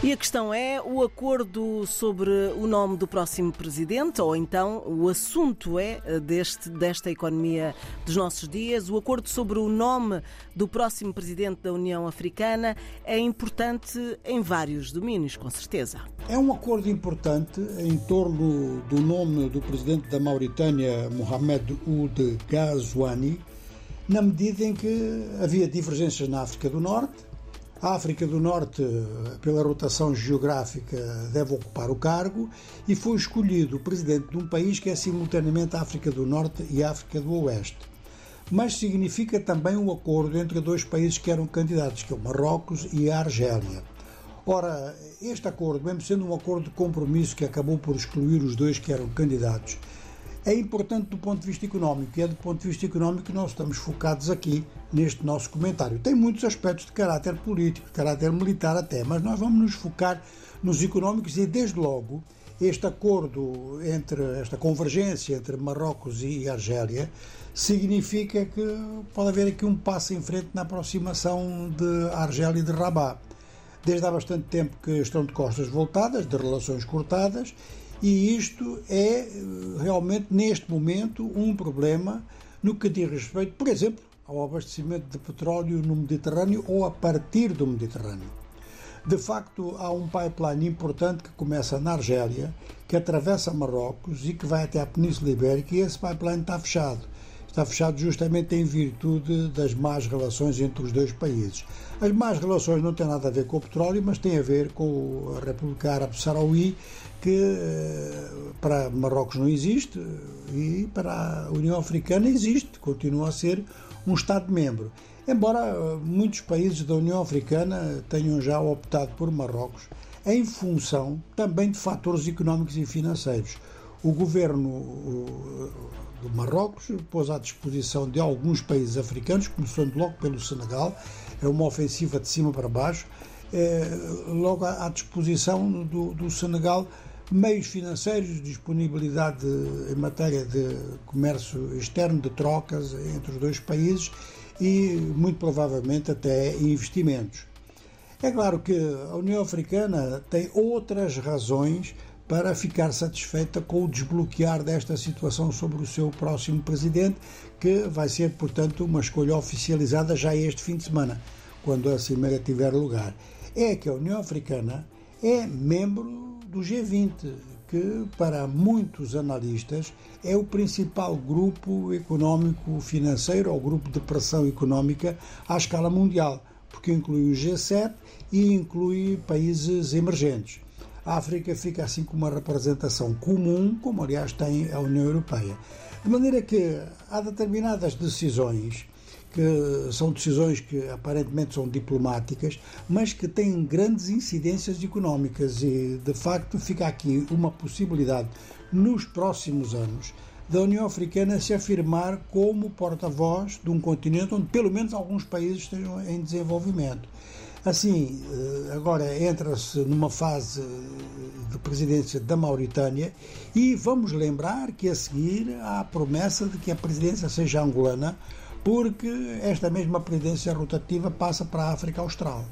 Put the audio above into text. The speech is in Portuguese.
E a questão é o acordo sobre o nome do próximo presidente, ou então o assunto é eh, deste, desta economia dos nossos dias. O acordo sobre o nome do próximo presidente da União Africana é importante em vários domínios, com certeza. É um acordo importante em torno do nome do presidente da Mauritânia, Mohamed Ould Ghazouani, na medida em que havia divergências na África do Norte a África do Norte, pela rotação geográfica, deve ocupar o cargo e foi escolhido o presidente de um país que é simultaneamente a África do Norte e a África do Oeste. Mas significa também um acordo entre dois países que eram candidatos, que é o Marrocos e a Argélia. Ora, este acordo, mesmo sendo um acordo de compromisso que acabou por excluir os dois que eram candidatos, é importante do ponto de vista económico e é do ponto de vista económico que nós estamos focados aqui neste nosso comentário. Tem muitos aspectos de caráter político, de caráter militar até, mas nós vamos nos focar nos económicos e, desde logo, este acordo entre esta convergência entre Marrocos e Argélia significa que pode haver aqui um passo em frente na aproximação de Argélia e de Rabat. Desde há bastante tempo que estão de costas voltadas, de relações cortadas, e isto é eh, realmente, neste momento, um problema no que diz respeito, por exemplo, ao abastecimento de petróleo no Mediterrâneo ou a partir do Mediterrâneo. De facto, há um pipeline importante que começa na Argélia, que atravessa Marrocos e que vai até a Península Ibérica, e esse pipeline está fechado. Está fechado justamente em virtude das más relações entre os dois países. As más relações não têm nada a ver com o petróleo, mas têm a ver com a República Árabe Saharaui, que eh, para Marrocos não existe e para a União Africana existe, continua a ser um Estado-membro. Embora eh, muitos países da União Africana tenham já optado por Marrocos em função também de fatores económicos e financeiros. O governo Marrocos pôs à disposição de alguns países africanos, começando logo pelo Senegal, é uma ofensiva de cima para baixo, é, logo à disposição do, do Senegal meios financeiros, disponibilidade em matéria de comércio externo, de trocas entre os dois países e, muito provavelmente, até investimentos. É claro que a União Africana tem outras razões para ficar satisfeita com o desbloquear desta situação sobre o seu próximo presidente, que vai ser, portanto, uma escolha oficializada já este fim de semana, quando a cimeira tiver lugar. É que a União Africana é membro do G20, que para muitos analistas é o principal grupo económico financeiro ou grupo de pressão económica à escala mundial, porque inclui o G7 e inclui países emergentes. A África fica assim com uma representação comum, como aliás tem a União Europeia. De maneira que há determinadas decisões que são decisões que aparentemente são diplomáticas, mas que têm grandes incidências económicas e, de facto, fica aqui uma possibilidade nos próximos anos da União Africana se afirmar como porta-voz de um continente onde pelo menos alguns países estejam em desenvolvimento. Assim, eh, agora entra-se numa fase de presidência da Mauritânia e vamos lembrar que a seguir há a promessa de que a presidência seja angolana, porque esta mesma presidência rotativa passa para a África Austral.